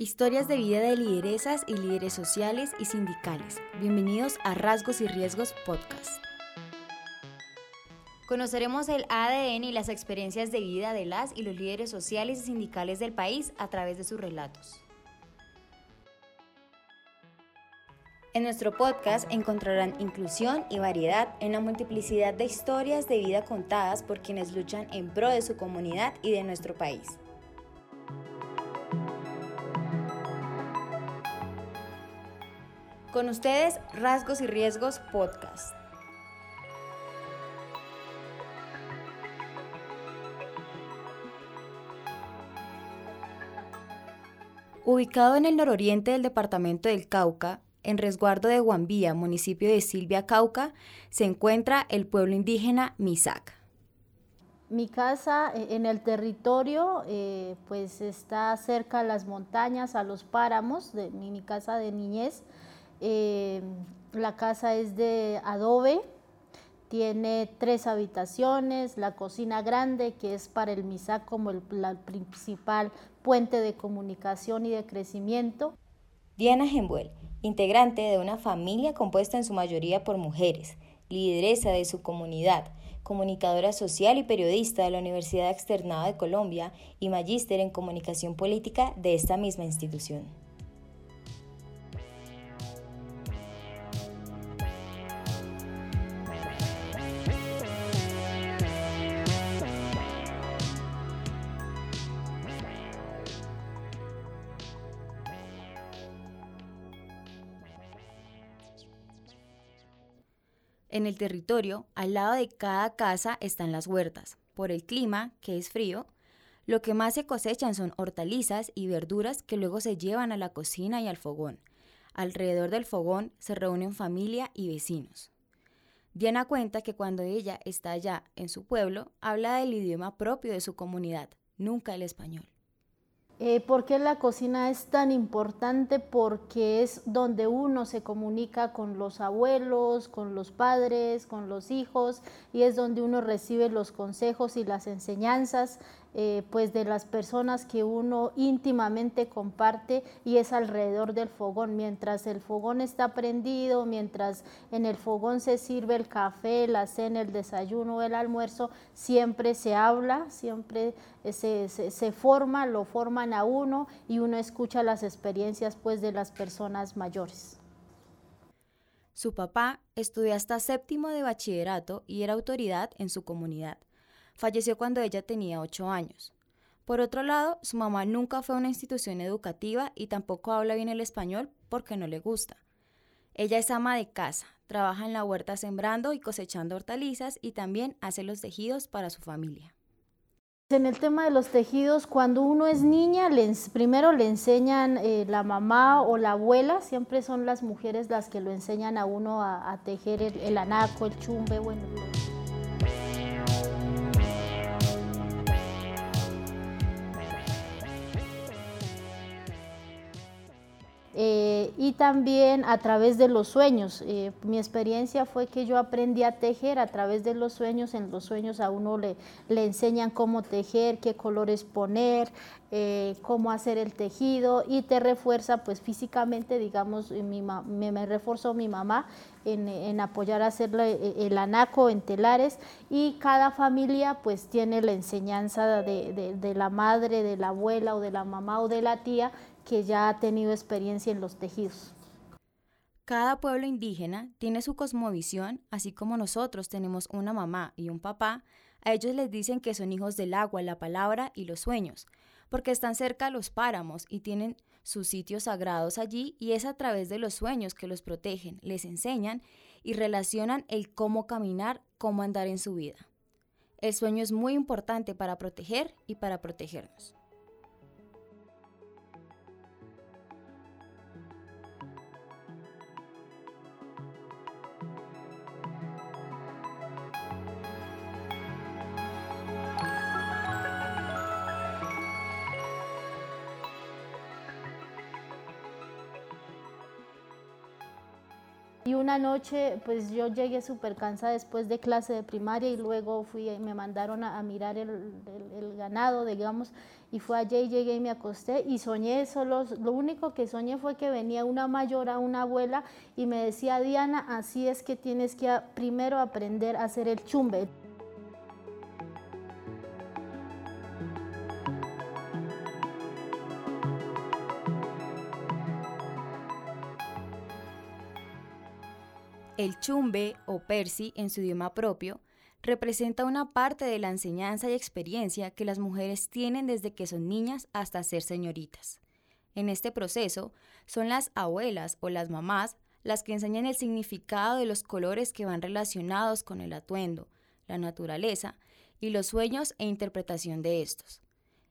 Historias de vida de lideresas y líderes sociales y sindicales. Bienvenidos a Rasgos y Riesgos Podcast. Conoceremos el ADN y las experiencias de vida de las y los líderes sociales y sindicales del país a través de sus relatos. En nuestro podcast encontrarán inclusión y variedad en la multiplicidad de historias de vida contadas por quienes luchan en pro de su comunidad y de nuestro país. Con ustedes, Rasgos y Riesgos Podcast. Ubicado en el nororiente del departamento del Cauca, en resguardo de Guambía, municipio de Silvia, Cauca, se encuentra el pueblo indígena Misac. Mi casa eh, en el territorio eh, pues está cerca a las montañas, a los páramos, de mi casa de niñez. Eh, la casa es de adobe, tiene tres habitaciones, la cocina grande que es para el MISAC como el principal puente de comunicación y de crecimiento. Diana Gembuel, integrante de una familia compuesta en su mayoría por mujeres, lideresa de su comunidad, comunicadora social y periodista de la Universidad Externada de Colombia y magíster en comunicación política de esta misma institución. En el territorio, al lado de cada casa están las huertas. Por el clima, que es frío, lo que más se cosechan son hortalizas y verduras que luego se llevan a la cocina y al fogón. Alrededor del fogón se reúnen familia y vecinos. Diana cuenta que cuando ella está allá en su pueblo, habla del idioma propio de su comunidad, nunca el español. Eh, ¿Por qué la cocina es tan importante? Porque es donde uno se comunica con los abuelos, con los padres, con los hijos y es donde uno recibe los consejos y las enseñanzas eh, pues de las personas que uno íntimamente comparte y es alrededor del fogón. Mientras el fogón está prendido, mientras en el fogón se sirve el café, la cena, el desayuno el almuerzo, siempre se habla, siempre eh, se, se, forma, lo forman a uno y uno escucha las experiencias pues de las personas mayores. Su papá estudió hasta séptimo de bachillerato y era autoridad en su comunidad. Falleció cuando ella tenía 8 años. Por otro lado, su mamá nunca fue a una institución educativa y tampoco habla bien el español porque no le gusta. Ella es ama de casa, trabaja en la huerta sembrando y cosechando hortalizas y también hace los tejidos para su familia. En el tema de los tejidos, cuando uno es niña, primero le enseñan eh, la mamá o la abuela, siempre son las mujeres las que lo enseñan a uno a, tejer el, anaco, el chumbe, bueno. Eh, y también a través de los sueños. Eh, mi experiencia fue que yo aprendí a tejer a través de los sueños. En los sueños a uno le, le enseñan cómo tejer, qué colores poner, eh, cómo hacer el tejido y te refuerza pues físicamente, digamos, me, me reforzó mi mamá en, en, apoyar a hacer el anaco en telares y cada familia pues tiene la enseñanza de, de la madre, de la abuela o de la mamá o de la tía que ya ha tenido experiencia en los tejidos. Cada pueblo indígena tiene su cosmovisión, así como nosotros tenemos una mamá y un papá, a ellos les dicen que son hijos del agua, la palabra y los sueños, porque están cerca a los páramos y tienen sus sitios sagrados allí y es a través de los sueños que los protegen, les enseñan y relacionan el cómo caminar, cómo andar en su vida. El sueño es muy importante para proteger y para protegernos. Una noche, pues yo llegué súper cansada después de clase de primaria y luego fui, me mandaron a, mirar el, ganado, digamos, y fue allí, llegué y me acosté y soñé solo, lo único que soñé fue que venía una mayor a una abuela y me decía, Diana, así es que tienes que primero aprender a hacer el chumbe. El chumbe o persi en su idioma propio representa una parte de la enseñanza y experiencia que las mujeres tienen desde que son niñas hasta ser señoritas. En este proceso son las abuelas o las mamás las que enseñan el significado de los colores que van relacionados con el atuendo, la naturaleza y los sueños e interpretación de estos.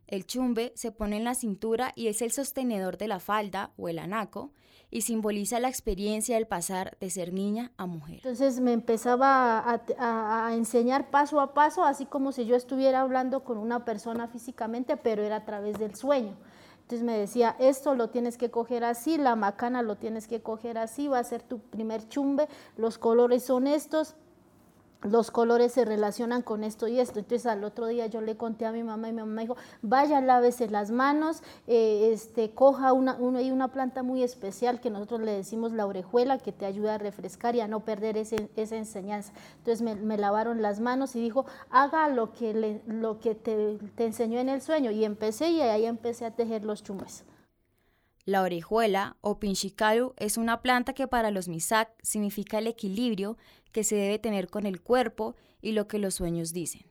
El chumbe se pone en la cintura y es el sostenedor de la falda o el anaco y simboliza la experiencia del pasar de ser niña a mujer. Entonces me empezaba a, enseñar paso a paso, así como si yo estuviera hablando con una persona físicamente, pero era a través del sueño. Entonces me decía, esto lo tienes que coger así, la macana lo tienes que coger así, va a ser tu primer chumbe, los colores son estos, los colores se relacionan con esto y esto. Entonces al otro día yo le conté a mi mamá y mi mamá dijo, vaya, lávese las manos, eh, este, coja una, una planta muy especial que nosotros le decimos la orejuela que te ayuda a refrescar y a no perder ese, esa enseñanza. Entonces me, lavaron las manos y dijo, haga lo que, le, lo que te, enseñó en el sueño. Y empecé y ahí empecé a tejer los chumbes. La orejuela o pinchicaru es una planta que para los misak significa el equilibrio que se debe tener con el cuerpo y lo que los sueños dicen.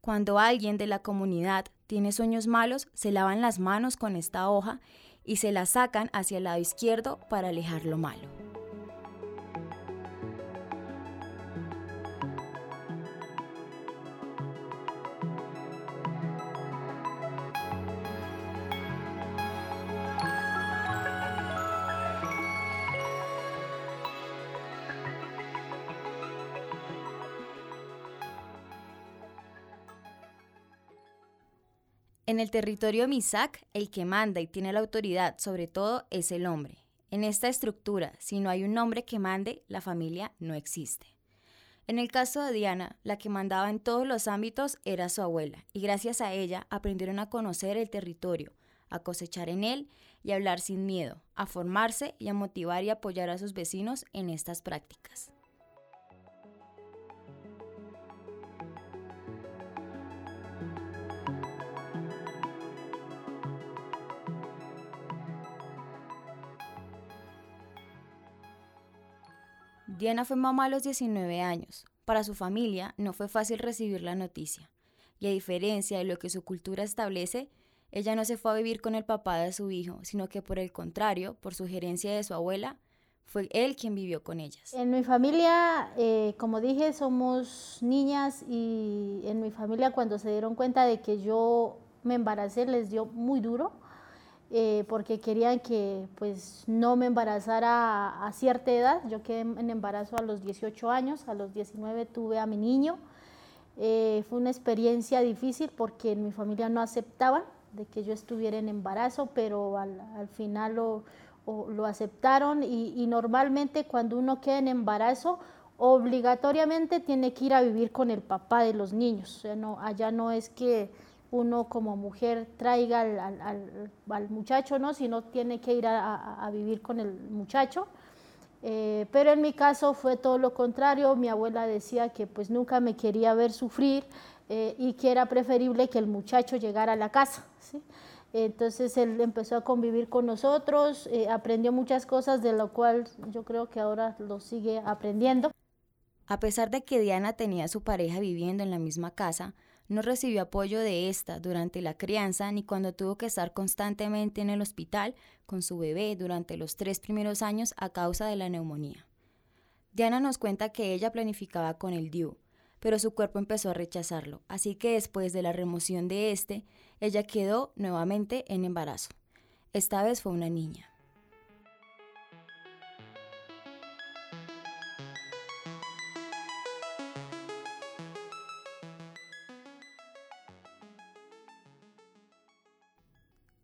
Cuando alguien de la comunidad tiene sueños malos, se lavan las manos con esta hoja y se la sacan hacia el lado izquierdo para alejar lo malo. En el territorio Misak, el que manda y tiene la autoridad sobre todo es el hombre. En esta estructura, si no hay un hombre que mande, la familia no existe. En el caso de Diana, la que mandaba en todos los ámbitos era su abuela, y gracias a ella aprendieron a conocer el territorio, a cosechar en él y a hablar sin miedo, a formarse y a motivar y apoyar a sus vecinos en estas prácticas. Diana fue mamá a los 19 años. Para su familia no fue fácil recibir la noticia. Y a diferencia de lo que su cultura establece, ella no se fue a vivir con el papá de su hijo, sino que por el contrario, por sugerencia de su abuela, fue él quien vivió con ellas. En mi familia, eh, como dije, somos niñas y en mi familia cuando se dieron cuenta de que yo me embaracé les dio muy duro eh, porque querían que pues no me embarazara a, cierta edad. Yo quedé en embarazo a los 18 años, a los 19 tuve a mi niño. Eh, fue una experiencia difícil porque en mi familia no aceptaban de que yo estuviera en embarazo, pero al, final lo, lo aceptaron y, y, normalmente cuando uno queda en embarazo, obligatoriamente tiene que ir a vivir con el papá de los niños. O sea, no, allá no es que uno como mujer traiga al, muchacho, ¿no? sino tiene que ir a, vivir con el muchacho. Eh, pero en mi caso fue todo lo contrario, mi abuela decía que pues nunca me quería ver sufrir eh, y que era preferible que el muchacho llegara a la casa. Entonces él empezó a convivir con nosotros, eh, aprendió muchas cosas de lo cual yo creo que ahora lo sigue aprendiendo. A pesar de que Diana tenía a su pareja viviendo en la misma casa, no recibió apoyo de esta durante la crianza ni cuando tuvo que estar constantemente en el hospital con su bebé durante los tres primeros años a causa de la neumonía. Diana nos cuenta que ella planificaba con el DIU, pero su cuerpo empezó a rechazarlo, así que después de la remoción de este, ella quedó nuevamente en embarazo. Esta vez fue una niña.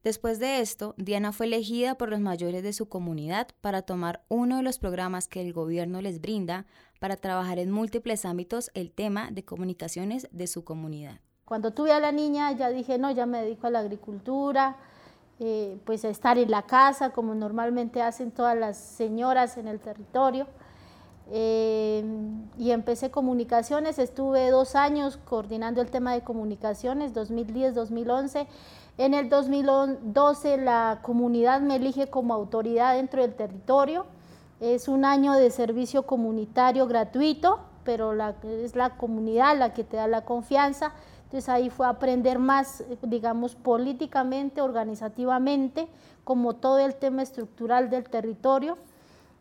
Después de esto, Diana fue elegida por los mayores de su comunidad para tomar uno de los programas que el gobierno les brinda para trabajar en múltiples ámbitos el tema de comunicaciones de su comunidad. Cuando tuve a la niña ya dije, no, ya me dedico a la agricultura, eh, pues a estar en la casa como normalmente hacen todas las señoras en el territorio. Eh, y empecé comunicaciones, estuve dos años coordinando el tema de comunicaciones, 2010-2011 en el 2012 la comunidad me elige como autoridad dentro del territorio. Es un año de servicio comunitario gratuito, pero es la comunidad la que te da la confianza. Entonces ahí fue aprender más, digamos, políticamente, organizativamente, como todo el tema estructural del territorio.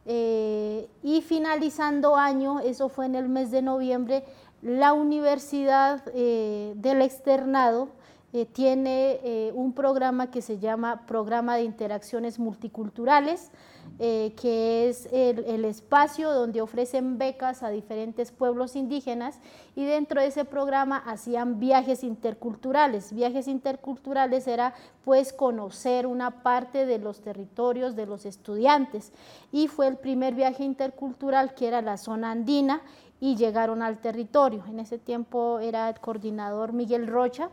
Eh, y finalizando año, eso fue en el mes de noviembre, la Universidad eh, del Externado eh, tiene eh, un programa que se llama Programa de Interacciones Multiculturales, eh, que es el, el, espacio donde ofrecen becas a diferentes pueblos indígenas y dentro de ese programa hacían viajes interculturales. Viajes interculturales era pues conocer una parte de los territorios de los estudiantes y fue el primer viaje intercultural que era la zona andina y llegaron al territorio. En ese tiempo era el coordinador Miguel Rocha,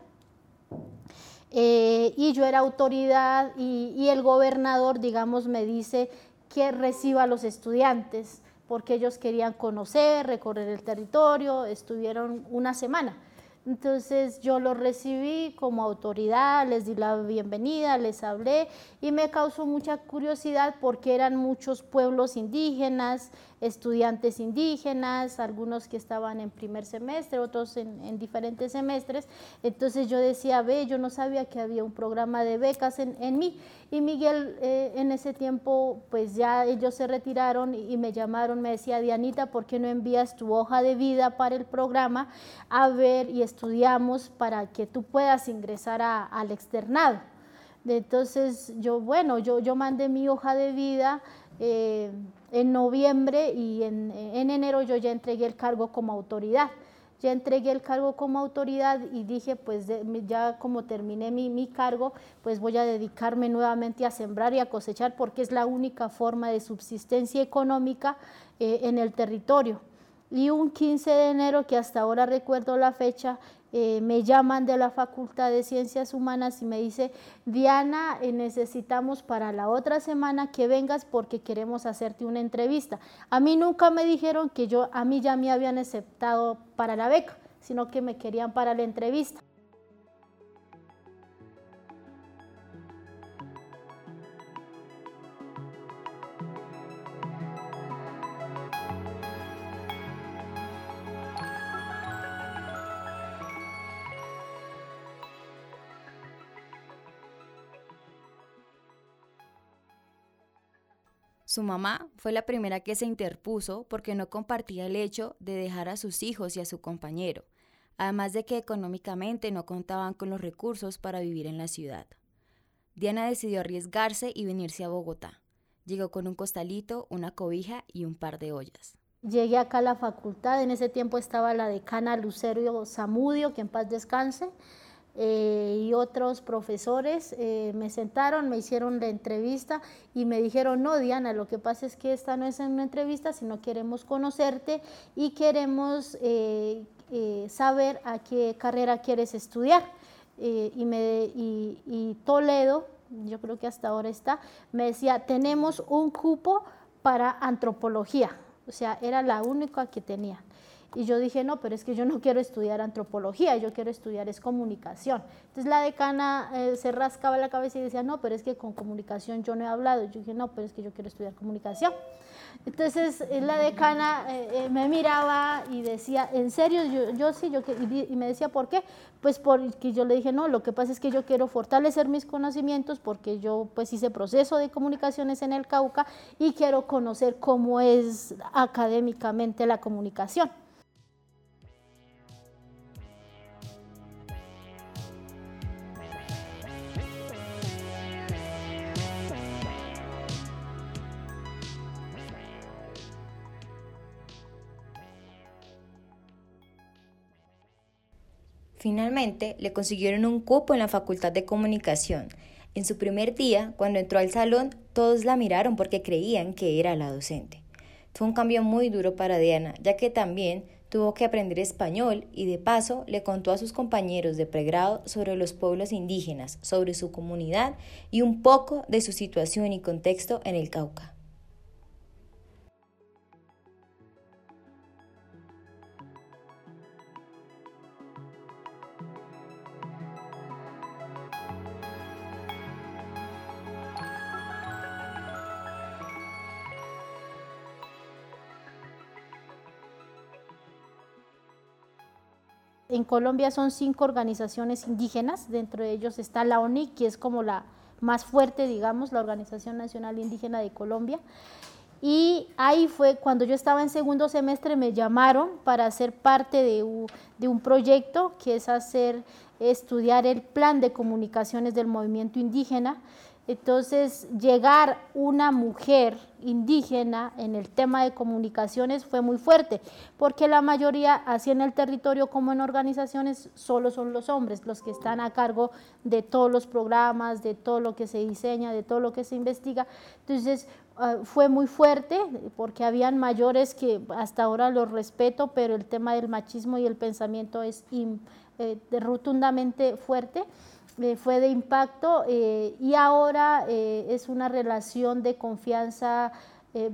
eh, y yo era autoridad y, el gobernador, digamos, me dice que reciba a los estudiantes porque ellos querían conocer, recorrer el territorio, estuvieron una semana. Entonces yo lo recibí como autoridad, les di la bienvenida, les hablé y me causó mucha curiosidad porque eran muchos pueblos indígenas, estudiantes indígenas, algunos que estaban en primer semestre, otros en, diferentes semestres. Entonces yo decía, ve, yo no sabía que había un programa de becas en, en mí. Y Miguel eh, en ese tiempo, pues ya ellos se retiraron y, me llamaron, me decía, Dianita, ¿por qué no envías tu hoja de vida para el programa a ver y estudiamos para que tú puedas ingresar al externado? Entonces yo, bueno, yo, yo mandé mi hoja de vida. Eh, en noviembre y en, enero yo ya entregué el cargo como autoridad. Ya entregué el cargo como autoridad y dije, pues ya como terminé mi, cargo, pues voy a dedicarme nuevamente a sembrar y a cosechar porque es la única forma de subsistencia económica eh, en el territorio. Y un 15 de enero, que hasta ahora recuerdo la fecha, eh, me llaman de la Facultad de Ciencias Humanas y me dice, Diana, eh, necesitamos para la otra semana que vengas porque queremos hacerte una entrevista. A mí nunca me dijeron que yo, a mí ya me habían aceptado para la beca, sino que me querían para la entrevista. Su mamá fue la primera que se interpuso porque no compartía el hecho de dejar a sus hijos y a su compañero, además de que económicamente no contaban con los recursos para vivir en la ciudad. Diana decidió arriesgarse y venirse a Bogotá. Llegó con un costalito, una cobija y un par de ollas. Llegué acá a la facultad, en ese tiempo estaba la decana Lucerio Zamudio, que en paz descanse, eh, y otros profesores eh, me sentaron, me hicieron la entrevista y me dijeron, no, Diana, lo que pasa es que esta no es una entrevista, sino queremos conocerte y queremos eh, saber a qué carrera quieres estudiar. y, me, y Toledo, yo creo que hasta ahora está, me decía, tenemos un cupo para antropología, o sea, era la única que tenía. Y yo dije, no, pero es que yo no quiero estudiar antropología, yo quiero estudiar es comunicación. Entonces la decana eh, se rascaba la cabeza y decía, no, pero es que con comunicación yo no he hablado. Yo dije, no, pero es que yo quiero estudiar comunicación. Entonces eh, la decana eh, me miraba y decía, ¿en serio? Yo, yo sí, yo, y me decía, ¿por qué? Pues porque yo le dije, no, lo que pasa es que yo quiero fortalecer mis conocimientos porque yo pues hice proceso de comunicaciones en el Cauca y quiero conocer cómo es académicamente la comunicación. Finalmente, le consiguieron un cupo en la Facultad de Comunicación En su primer día, cuando entró al salón, todos la miraron porque creían que era la docente. Fue un cambio muy duro para Diana, ya que también tuvo que aprender español y de paso le contó a sus compañeros de pregrado sobre los pueblos indígenas, sobre su comunidad y un poco de su situación y contexto en el Cauca. En Colombia son cinco organizaciones indígenas, dentro de ellos está la ONIC, que es como la más fuerte, digamos, la Organización Nacional Indígena de Colombia. Y ahí fue cuando yo estaba en segundo semestre, me llamaron para ser parte de un, de un proyecto que es hacer, estudiar el plan de comunicaciones del movimiento indígena entonces, llegar una mujer indígena en el tema de comunicaciones fue muy fuerte, porque la mayoría, así en el territorio como en organizaciones, solo son los hombres los que están a cargo de todos los programas, de todo lo que se diseña, de todo lo que se investiga. Entonces, ah, fue muy fuerte, porque habían mayores que hasta ahora los respeto, pero el tema del machismo y el pensamiento es eh, rotundamente fuerte. Eh, fue de impacto eh, y ahora eh, es una relación de confianza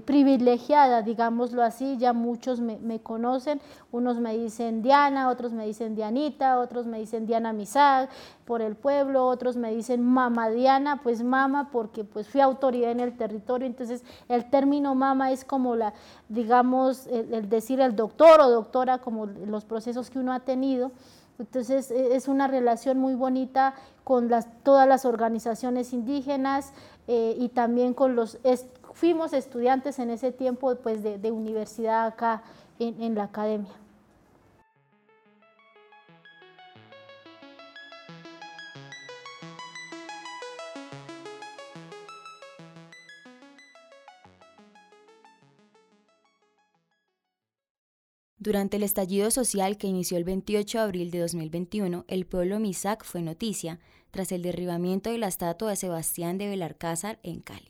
privilegiada, digámoslo así, ya muchos me, conocen, unos me dicen Diana, otros me dicen Dianita, otros me dicen Diana Misag por el pueblo, otros me dicen Mama Diana, pues mama porque pues fui autoridad en el territorio, entonces el término mama es como la, digamos, el decir el doctor o doctora, como los procesos que uno ha tenido, entonces e, es una relación muy bonita con todas las organizaciones indígenas eh, y también con los, fuimos estudiantes en ese tiempo pues, de, universidad acá en la academia. Durante el estallido social que inició el 28 de abril de 2021, el pueblo Misak fue noticia tras el derribamiento de la estatua de Sebastián de Belarcázar en Cali.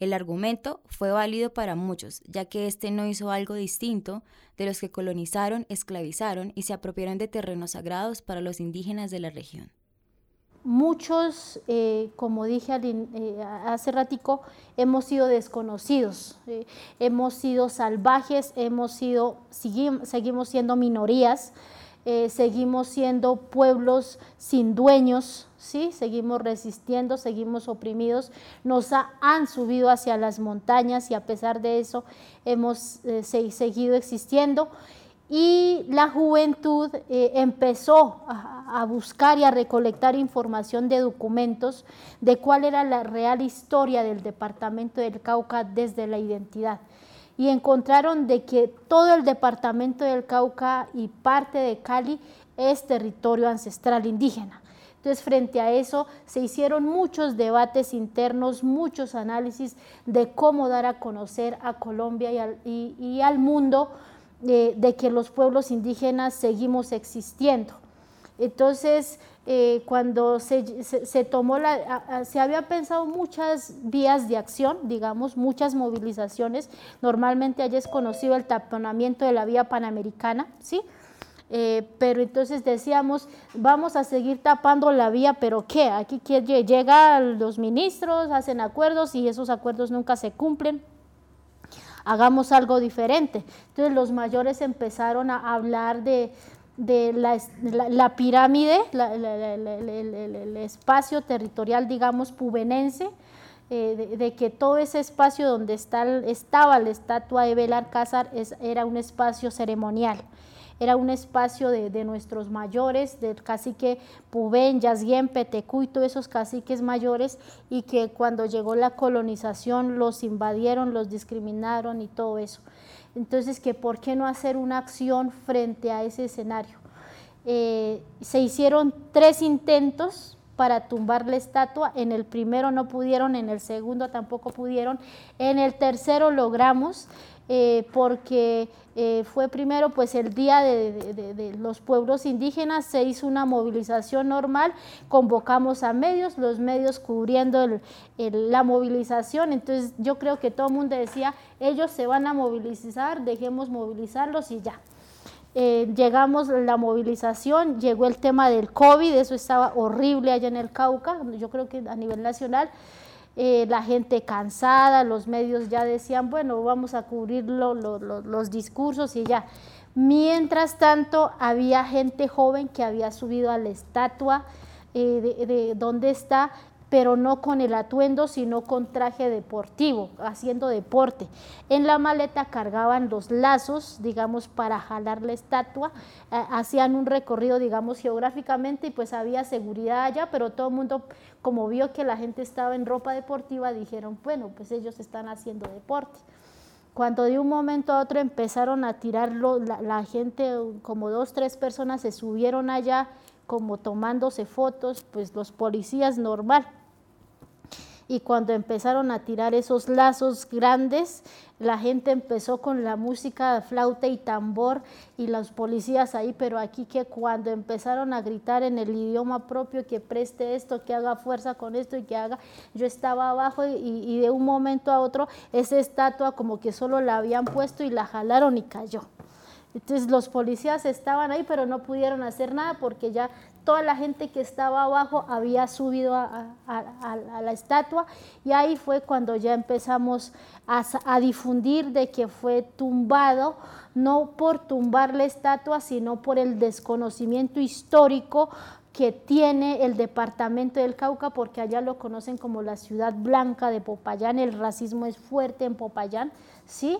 El argumento fue válido para muchos, ya que éste no hizo algo distinto de los que colonizaron, esclavizaron y se apropiaron de terrenos sagrados para los indígenas de la región muchos, eh, como dije eh, hace ratico, hemos sido desconocidos, eh, hemos sido salvajes, hemos sido, seguimos siendo minorías, seguimos siendo pueblos sin dueños, ¿sí? seguimos resistiendo, seguimos oprimidos, nos han subido hacia las montañas y a pesar de eso hemos seguido existiendo y la juventud eh, empezó a, buscar y a recolectar información de documentos de cuál era la real historia del departamento del Cauca desde la identidad. Y encontraron de que todo el departamento del Cauca y parte de Cali es territorio ancestral indígena. Entonces, frente a eso, se hicieron muchos debates internos, muchos análisis de cómo dar a conocer a Colombia y al mundo de, que los pueblos indígenas seguimos existiendo. Entonces, eh, cuando se, tomó la, se había pensado muchas vías de acción, digamos, muchas movilizaciones. Normalmente allá es conocido el taponamiento de la vía panamericana, ¿sí? Eh, pero entonces decíamos, vamos a seguir tapando la vía, pero ¿qué? Aquí llegan los ministros, hacen acuerdos y esos acuerdos nunca se cumplen hagamos algo diferente. Entonces los mayores empezaron a hablar de, la, pirámide, el, espacio territorial, digamos, pubenense, eh, de, que todo ese espacio donde estaba la estatua de Belalcázar era un espacio ceremonial era un espacio de, nuestros mayores, del cacique Pubén, Yazguien, Petecú y todos esos caciques mayores, y que cuando llegó la colonización los invadieron, los discriminaron y todo eso. Entonces, que ¿por qué no hacer una acción frente a ese escenario? Eh, se hicieron tres intentos para tumbar la estatua, en el primero no pudieron, en el segundo tampoco pudieron, en el tercero logramos, eh, porque eh, fue primero pues el día de, los pueblos indígenas, se hizo una movilización normal, convocamos a medios, los medios cubriendo la movilización, entonces yo creo que todo el mundo decía, ellos se van a movilizar, dejemos movilizarlos y ya. Eh, llegamos la movilización, llegó el tema del COVID, eso estaba horrible allá en el Cauca, yo creo que a nivel nacional, eh, la gente cansada, los medios ya decían, bueno, vamos a cubrir los discursos y ya. Mientras tanto, había gente joven que había subido a la estatua eh, de, de donde está pero no con el atuendo, sino con traje deportivo, haciendo deporte. En la maleta cargaban los lazos, digamos, para jalar la estatua, eh, hacían un recorrido, digamos, geográficamente y pues había seguridad allá, pero todo el mundo, como vio que la gente estaba en ropa deportiva, dijeron, bueno, pues ellos están haciendo deporte. Cuando de un momento a otro empezaron a tirarlo, la, la gente, como dos, tres personas se subieron allá, como tomándose fotos, pues los policías normal, y cuando empezaron a tirar esos lazos grandes, la gente empezó con la música, flauta y tambor y los policías ahí, pero aquí que cuando empezaron a gritar en el idioma propio que preste esto, que haga fuerza con esto y que haga, yo estaba abajo y, y de un momento a otro esa estatua como que solo la habían puesto y la jalaron y cayó. Entonces los policías estaban ahí, pero no pudieron hacer nada porque ya toda la gente que estaba abajo había subido a, la estatua y ahí fue cuando ya empezamos a, difundir de que fue tumbado, no por tumbar la estatua, sino por el desconocimiento histórico que tiene el departamento del Cauca, porque allá lo conocen como la ciudad blanca de Popayán, el racismo es fuerte en Popayán, ¿sí?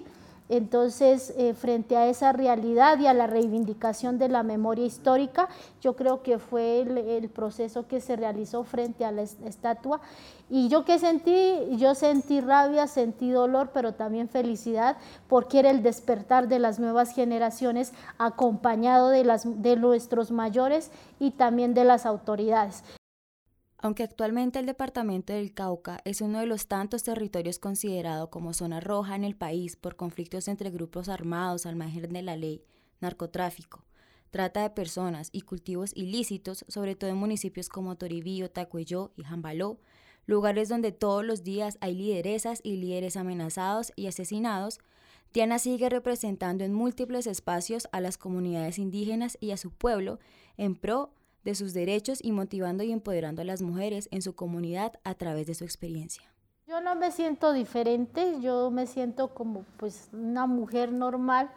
Entonces, eh, frente a esa realidad y a la reivindicación de la memoria histórica, yo creo que fue el, proceso que se realizó frente a la estatua. Y yo que sentí, yo sentí rabia, sentí dolor, pero también felicidad, porque era el despertar de las nuevas generaciones acompañado de, las, de nuestros mayores y también de las autoridades. Aunque actualmente el departamento del Cauca es uno de los tantos territorios considerado como zona roja en el país por conflictos entre grupos armados al margen de la ley, narcotráfico, trata de personas y cultivos ilícitos, sobre todo en municipios como Toribío, Tacuelló y Jambaló, lugares donde todos los días hay lideresas y líderes amenazados y asesinados, Tiana sigue representando en múltiples espacios a las comunidades indígenas y a su pueblo en pro de sus derechos y motivando y empoderando a las mujeres en su comunidad a través de su experiencia. Yo no me siento diferente, yo me siento como pues una mujer normal,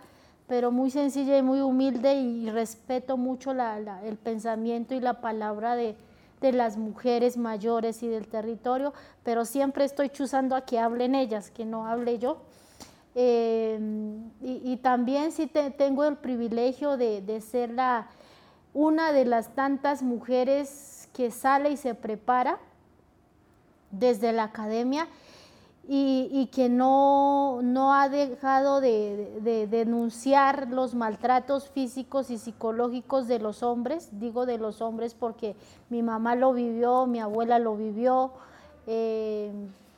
pero muy sencilla y muy humilde y respeto mucho el pensamiento y la palabra de, las mujeres mayores y del territorio, pero siempre estoy chuzando a que hablen ellas, que no hable yo. Eh, y, también sí tengo el privilegio de, de ser la, una de las tantas mujeres que sale y se prepara desde la academia y, que no, no, ha dejado de, denunciar los maltratos físicos y psicológicos de los hombres, digo de los hombres porque mi mamá lo vivió, mi abuela lo vivió eh,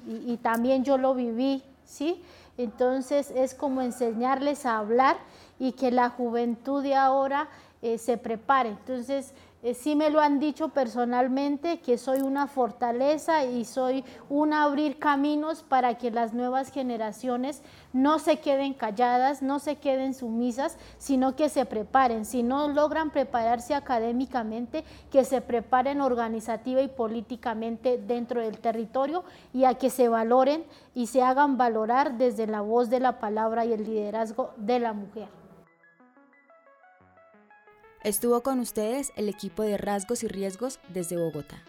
y, y, también yo lo viví, ¿sí? Entonces es como enseñarles a hablar y que la juventud de ahora eh, se prepare. Entonces, eh, sí me lo han dicho personalmente, que soy una fortaleza y soy un abrir caminos para que las nuevas generaciones no se queden calladas, no se queden sumisas, sino que se preparen. Si no logran prepararse académicamente, que se preparen organizativa y políticamente dentro del territorio y a que se valoren y se hagan valorar desde la voz de la palabra y el liderazgo de la mujer. Estuvo con ustedes el equipo de Rasgos y Riesgos desde Bogotá.